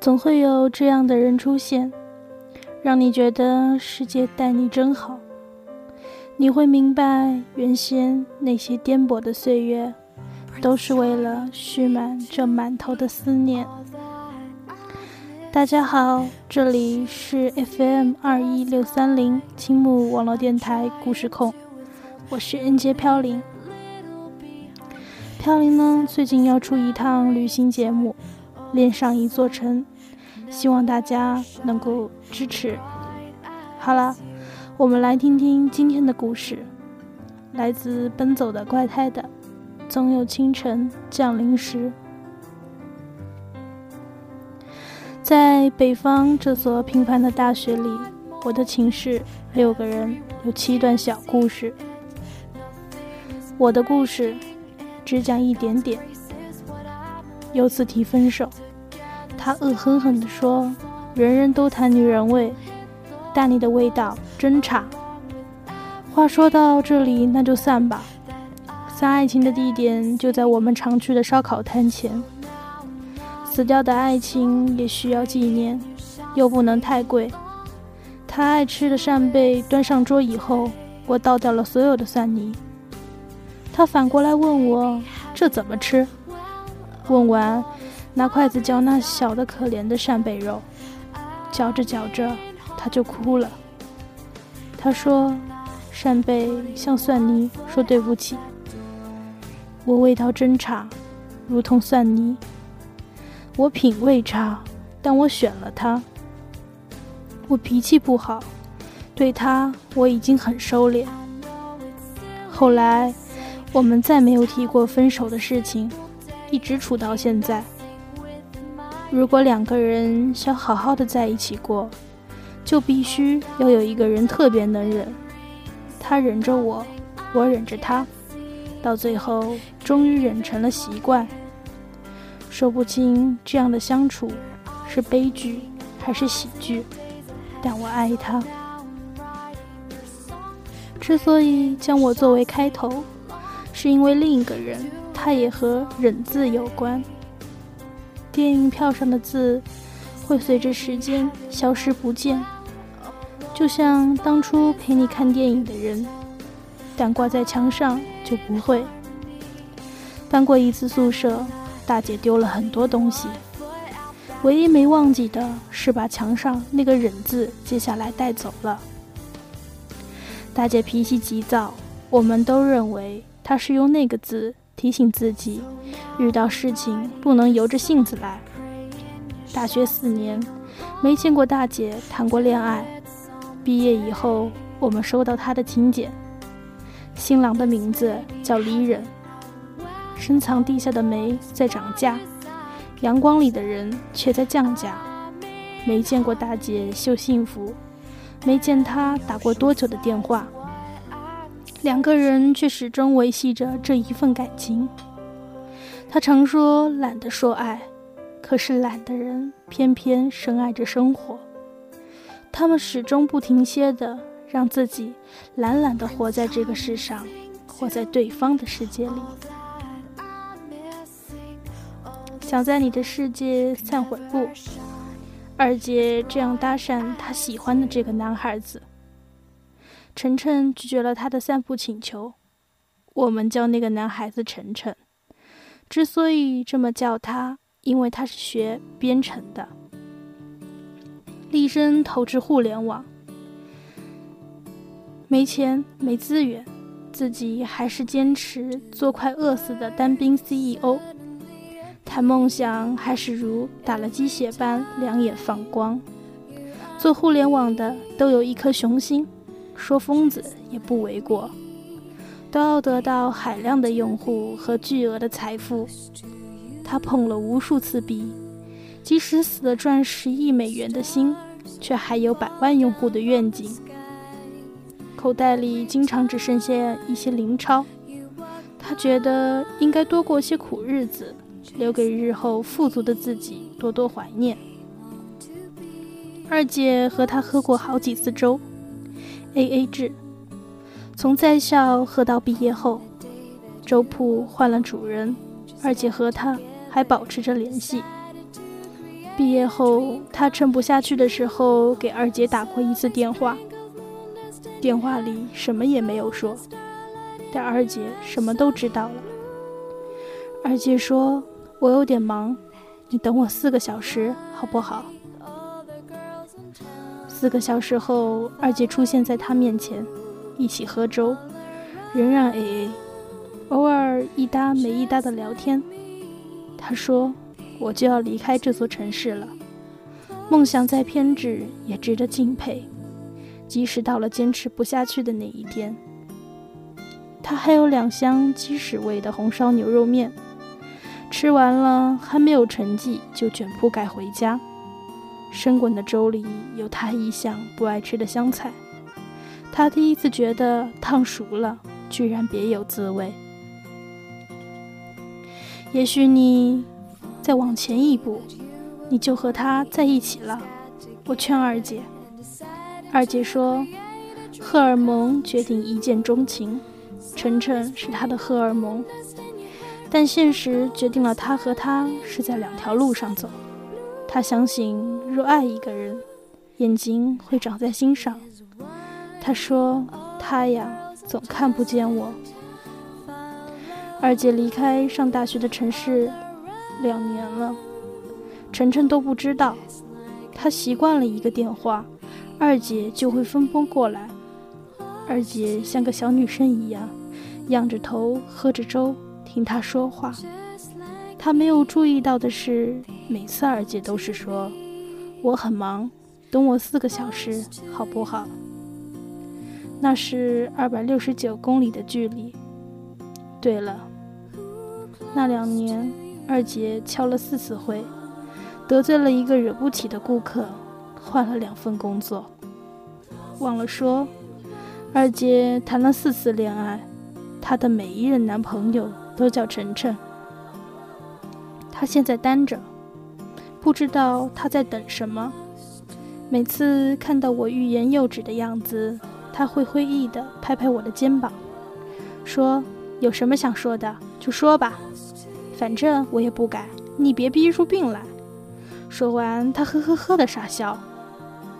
总会有这样的人出现，让你觉得世界待你真好。你会明白，原先那些颠簸的岁月，都是为了蓄满这满头的思念。大家好，这里是 FM 二一六三零青木网络电台故事控，我是 N 杰飘零。飘零呢，最近要出一趟旅行节目，恋上一座城，希望大家能够支持。好了，我们来听听今天的故事，来自《奔走的怪胎》的《总有清晨降临时》。在北方这所平凡的大学里，我的寝室六个人有七段小故事。我的故事只讲一点点。由此提分手，他恶狠狠地说：“人人都谈女人味，但你的味道真差。”话说到这里，那就散吧。散爱情的地点就在我们常去的烧烤摊前。死掉的爱情也需要纪念，又不能太贵。他爱吃的扇贝端上桌以后，我倒掉了所有的蒜泥。他反过来问我：“这怎么吃？”问完，拿筷子嚼那小的可怜的扇贝肉，嚼着嚼着，他就哭了。他说：“扇贝向蒜泥说对不起，我味道真差，如同蒜泥。”我品味差，但我选了他。我脾气不好，对他我已经很收敛。后来，我们再没有提过分手的事情，一直处到现在。如果两个人想好好的在一起过，就必须要有一个人特别能忍。他忍着我，我忍着他，到最后终于忍成了习惯。说不清这样的相处是悲剧还是喜剧，但我爱他。之所以将我作为开头，是因为另一个人，他也和“忍”字有关。电影票上的字会随着时间消失不见，就像当初陪你看电影的人，但挂在墙上就不会。搬过一次宿舍。大姐丢了很多东西，唯一没忘记的是把墙上那个“忍”字接下来带走了。大姐脾气急躁，我们都认为她是用那个字提醒自己，遇到事情不能由着性子来。大学四年，没见过大姐谈过恋爱。毕业以后，我们收到她的请柬，新郎的名字叫李忍。深藏地下的煤在涨价，阳光里的人却在降价。没见过大姐秀幸福，没见她打过多久的电话，两个人却始终维系着这一份感情。他常说懒得说爱，可是懒的人偏偏深爱着生活。他们始终不停歇的让自己懒懒的活在这个世上，活在对方的世界里。想在你的世界散会步，二姐这样搭讪她喜欢的这个男孩子。晨晨拒绝了他的散步请求。我们叫那个男孩子晨晨，之所以这么叫他，因为他是学编程的，立身投掷互联网，没钱没资源，自己还是坚持做快饿死的单兵 CEO。谈梦想还是如打了鸡血般两眼放光。做互联网的都有一颗雄心，说疯子也不为过。都要得到海量的用户和巨额的财富。他碰了无数次壁，即使死了赚十亿美元的心，却还有百万用户的愿景。口袋里经常只剩下一些零钞，他觉得应该多过些苦日子。留给日后富足的自己多多怀念。二姐和他喝过好几次粥，A A 制，从在校喝到毕业后。粥铺换了主人，二姐和他还保持着联系。毕业后，他撑不下去的时候，给二姐打过一次电话。电话里什么也没有说，但二姐什么都知道了。二姐说：“我有点忙，你等我四个小时好不好？”四个小时后，二姐出现在他面前，一起喝粥，仍然 AA，偶尔一搭没一搭的聊天。他说：“我就要离开这座城市了，梦想再偏执也值得敬佩。”即使到了坚持不下去的那一天，他还有两箱鸡屎味的红烧牛肉面，吃完了还没有成绩就卷铺盖回家。生滚的粥里有他一向不爱吃的香菜，他第一次觉得烫熟了居然别有滋味。也许你再往前一步，你就和他在一起了。我劝二姐。二姐说：“荷尔蒙决定一见钟情，晨晨是她的荷尔蒙，但现实决定了她和他是在两条路上走。他相信，若爱一个人，眼睛会长在心上。他说：他呀，总看不见我。二姐离开上大学的城市两年了，晨晨都不知道，他习惯了一个电话。”二姐就会风风过来。二姐像个小女生一样，仰着头喝着粥，听他说话。她没有注意到的是，每次二姐都是说：“我很忙，等我四个小时，好不好？”那是二百六十九公里的距离。对了，那两年，二姐敲了四次会，得罪了一个惹不起的顾客。换了两份工作，忘了说，二姐谈了四次恋爱，她的每一任男朋友都叫晨晨。他现在单着，不知道他在等什么。每次看到我欲言又止的样子，他会会意的拍拍我的肩膀，说：“有什么想说的就说吧，反正我也不改，你别逼出病来。”说完，他呵呵呵的傻笑。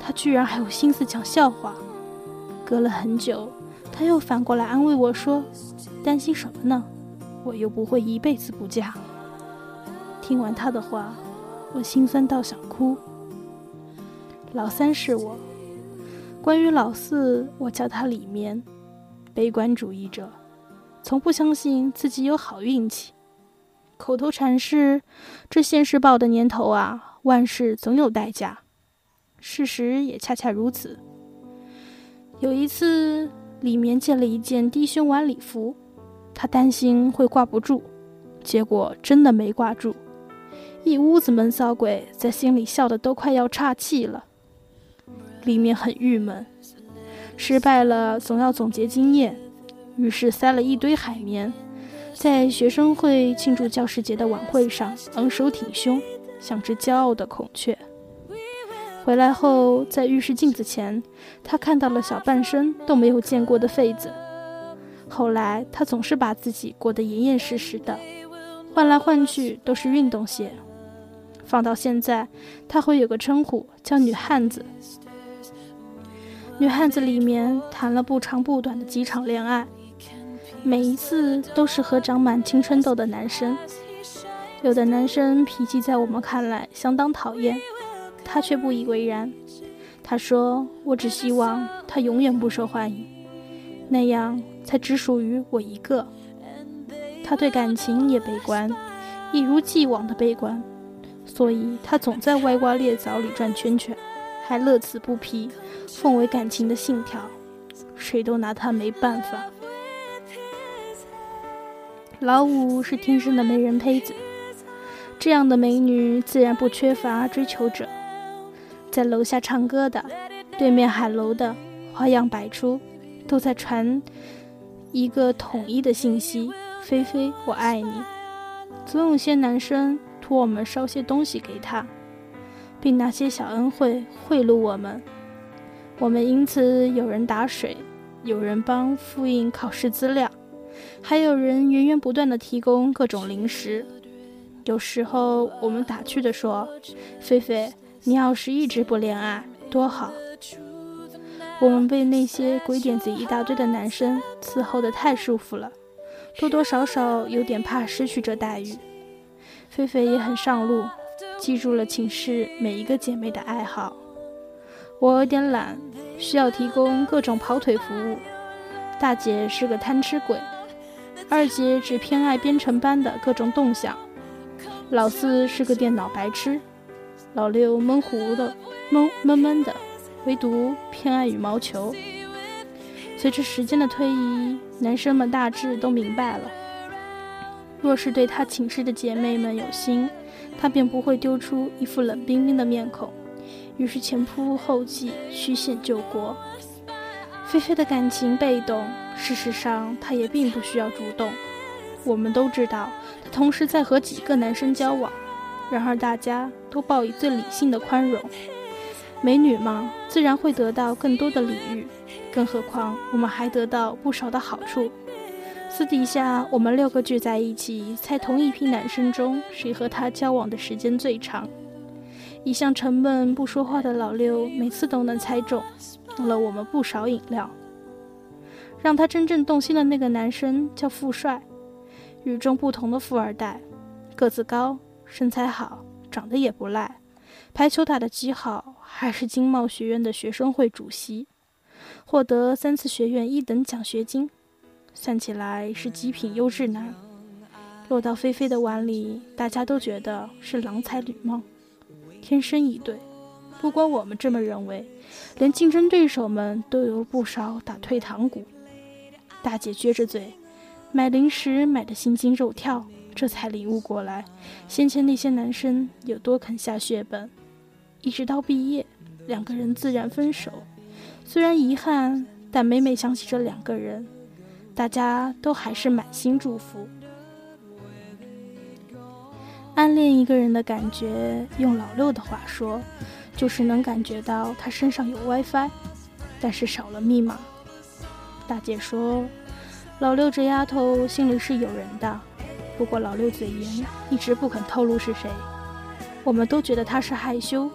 他居然还有心思讲笑话。隔了很久，他又反过来安慰我说：“担心什么呢？我又不会一辈子不嫁。”听完他的话，我心酸到想哭。老三是我，关于老四，我叫他里面，悲观主义者，从不相信自己有好运气。口头禅是：“这现世报的年头啊，万事总有代价。”事实也恰恰如此。有一次，里面借了一件低胸晚礼服，他担心会挂不住，结果真的没挂住，一屋子闷骚鬼在心里笑得都快要岔气了。里面很郁闷，失败了总要总结经验，于是塞了一堆海绵，在学生会庆祝教师节的晚会上昂首挺胸，像只骄傲的孔雀。回来后，在浴室镜子前，他看到了小半生都没有见过的痱子。后来，他总是把自己裹得严严实实的，换来换去都是运动鞋。放到现在，他会有个称呼叫“女汉子”。女汉子里面谈了不长不短的几场恋爱，每一次都是和长满青春痘的男生。有的男生脾气在我们看来相当讨厌。他却不以为然。他说：“我只希望他永远不受欢迎，那样才只属于我一个。”他对感情也悲观，一如既往的悲观，所以他总在歪瓜裂枣里转圈圈，还乐此不疲，奉为感情的信条，谁都拿他没办法。老五是天生的美人胚子，这样的美女自然不缺乏追求者。在楼下唱歌的，对面海楼的，花样百出，都在传一个统一的信息：菲菲，我爱你。总有些男生托我们捎些东西给他，并拿些小恩惠贿赂我们。我们因此有人打水，有人帮复印考试资料，还有人源源不断的提供各种零食。有时候我们打趣地说：“菲菲，你要是一直不恋爱，多好。”我们被那些鬼点子一大堆的男生伺候得太舒服了，多多少少有点怕失去这待遇。菲菲也很上路，记住了寝室每一个姐妹的爱好。我有点懒，需要提供各种跑腿服务。大姐是个贪吃鬼，二姐只偏爱编程班的各种动向，老四是个电脑白痴，老六闷糊的闷闷闷的。唯独偏爱羽毛球。随着时间的推移，男生们大致都明白了：若是对他寝室的姐妹们有心，他便不会丢出一副冷冰冰的面孔。于是前仆后继，曲线救国。菲菲的感情被动，事实上她也并不需要主动。我们都知道，她同时在和几个男生交往，然而大家都报以最理性的宽容。美女嘛，自然会得到更多的礼遇，更何况我们还得到不少的好处。私底下，我们六个聚在一起，猜同一批男生中谁和他交往的时间最长。一向沉闷不说话的老六，每次都能猜中，弄了我们不少饮料。让他真正动心的那个男生叫富帅，与众不同的富二代，个子高，身材好，长得也不赖。排球打得极好，还是经贸学院的学生会主席，获得三次学院一等奖学金，算起来是极品优质男。落到菲菲的碗里，大家都觉得是郎才女貌，天生一对。不光我们这么认为，连竞争对手们都有不少打退堂鼓。大姐撅着嘴，买零食买的心惊肉跳。这才领悟过来，先前那些男生有多肯下血本。一直到毕业，两个人自然分手。虽然遗憾，但每每想起这两个人，大家都还是满心祝福。暗恋一个人的感觉，用老六的话说，就是能感觉到他身上有 WiFi，但是少了密码。大姐说，老六这丫头心里是有人的。不过老六嘴严，一直不肯透露是谁。我们都觉得他是害羞，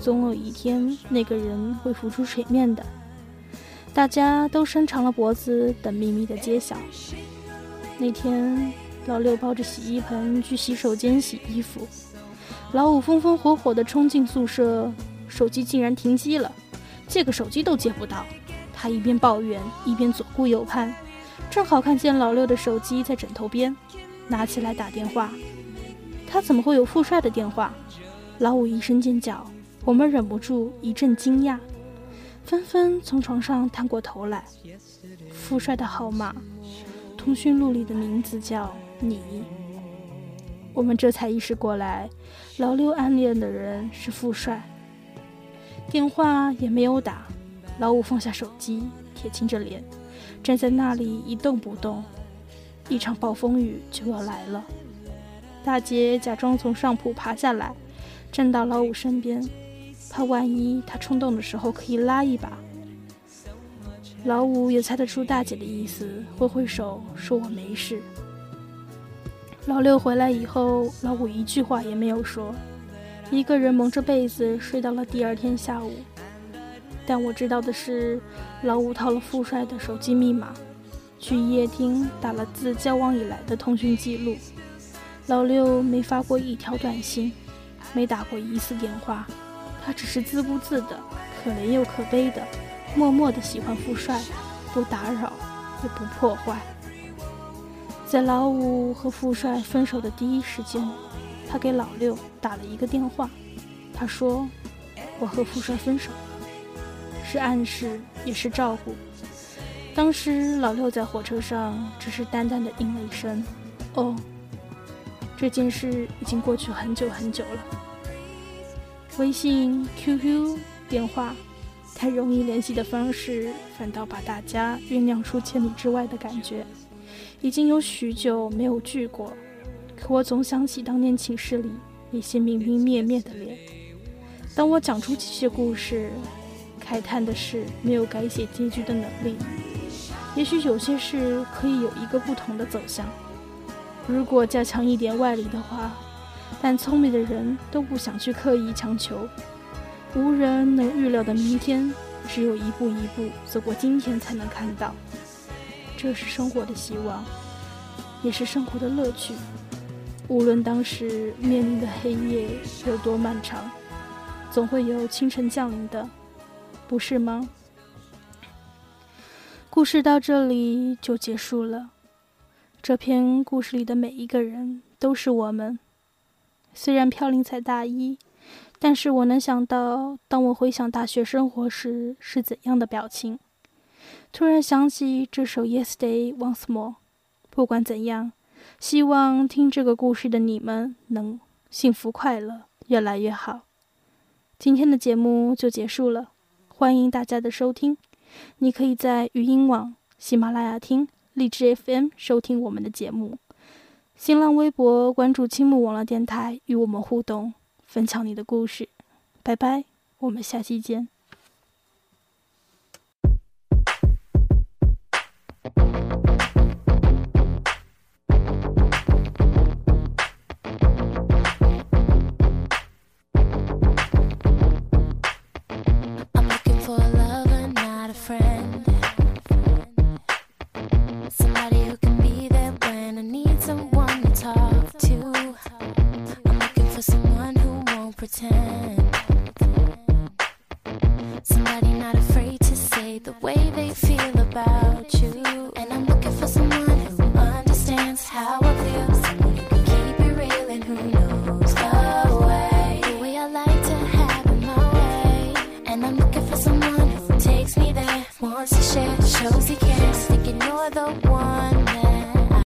总有一天那个人会浮出水面的。大家都伸长了脖子等秘密的揭晓。那天，老六抱着洗衣盆去洗手间洗衣服，老五风风火火地冲进宿舍，手机竟然停机了，借个手机都借不到。他一边抱怨，一边左顾右盼，正好看见老六的手机在枕头边。拿起来打电话，他怎么会有富帅的电话？老五一声尖叫，我们忍不住一阵惊讶，纷纷从床上探过头来。富帅的号码，通讯录里的名字叫你。我们这才意识过来，老六暗恋的人是富帅。电话也没有打，老五放下手机，铁青着脸，站在那里一动不动。一场暴风雨就要来了。大姐假装从上铺爬下来，站到老五身边，怕万一他冲动的时候可以拉一把。老五也猜得出大姐的意思，挥挥手说：“我没事。”老六回来以后，老五一句话也没有说，一个人蒙着被子睡到了第二天下午。但我知道的是，老五套了富帅的手机密码。去夜厅打了自交往以来的通讯记录，老六没发过一条短信，没打过一次电话，他只是自顾自的，可怜又可悲的，默默的喜欢富帅，不打扰，也不破坏。在老五和富帅分手的第一时间，他给老六打了一个电话，他说：“我和富帅分手了。”是暗示，也是照顾。当时老六在火车上，只是淡淡的应了一声：“哦。”这件事已经过去很久很久了。微信、QQ、电话，太容易联系的方式，反倒把大家酝酿出千里之外的感觉。已经有许久没有聚过，可我总想起当年寝室里那些明明灭灭的脸。当我讲出这些故事，慨叹的是没有改写结局的能力。也许有些事可以有一个不同的走向。如果加强一点外力的话，但聪明的人都不想去刻意强求。无人能预料的明天，只有一步一步走过今天才能看到。这是生活的希望，也是生活的乐趣。无论当时面临的黑夜有多漫长，总会有清晨降临的，不是吗？故事到这里就结束了。这篇故事里的每一个人都是我们。虽然飘零才大一，但是我能想到，当我回想大学生活时是怎样的表情。突然想起这首《Yesterday Once More》。不管怎样，希望听这个故事的你们能幸福快乐，越来越好。今天的节目就结束了，欢迎大家的收听。你可以在语音网、喜马拉雅听。荔枝 FM 收听我们的节目，新浪微博关注青木网络电台，与我们互动，分享你的故事。拜拜，我们下期见。wants to share, me feeling